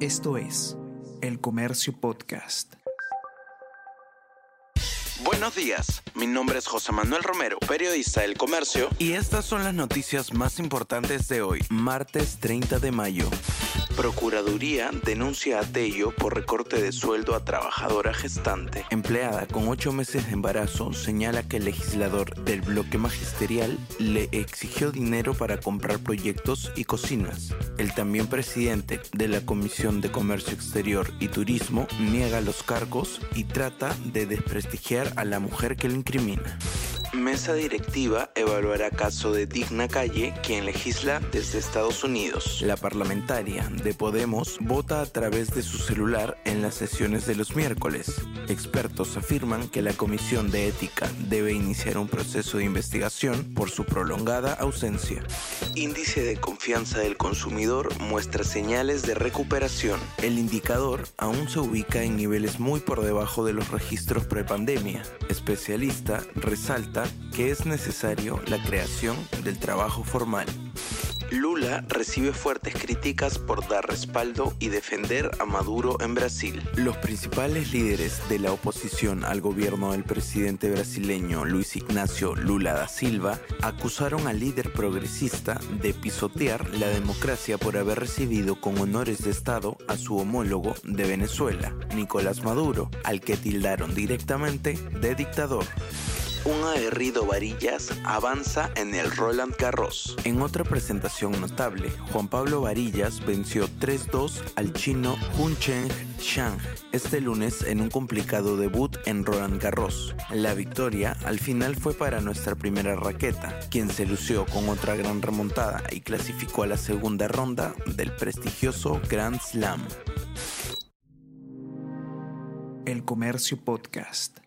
Esto es El Comercio Podcast. Buenos días, mi nombre es José Manuel Romero, periodista del Comercio, y estas son las noticias más importantes de hoy, martes 30 de mayo. Procuraduría denuncia a Tello por recorte de sueldo a trabajadora gestante. Empleada con ocho meses de embarazo señala que el legislador del bloque magisterial le exigió dinero para comprar proyectos y cocinas. El también presidente de la Comisión de Comercio Exterior y Turismo niega los cargos y trata de desprestigiar a la mujer que lo incrimina. Mesa directiva evaluará caso de Digna Calle, quien legisla desde Estados Unidos. La parlamentaria de Podemos vota a través de su celular en las sesiones de los miércoles. Expertos afirman que la Comisión de Ética debe iniciar un proceso de investigación por su prolongada ausencia. Índice de confianza del consumidor muestra señales de recuperación. El indicador aún se ubica en niveles muy por debajo de los registros prepandemia. Especialista resalta que es necesario la creación del trabajo formal. Lula recibe fuertes críticas por dar respaldo y defender a Maduro en Brasil. Los principales líderes de la oposición al gobierno del presidente brasileño Luis Ignacio Lula da Silva acusaron al líder progresista de pisotear la democracia por haber recibido con honores de Estado a su homólogo de Venezuela, Nicolás Maduro, al que tildaron directamente de dictador un aguerrido Varillas avanza en el Roland Garros. En otra presentación notable, Juan Pablo Varillas venció 3-2 al chino Hun Cheng Shang este lunes en un complicado debut en Roland Garros. La victoria al final fue para nuestra primera raqueta, quien se lució con otra gran remontada y clasificó a la segunda ronda del prestigioso Grand Slam. El Comercio Podcast.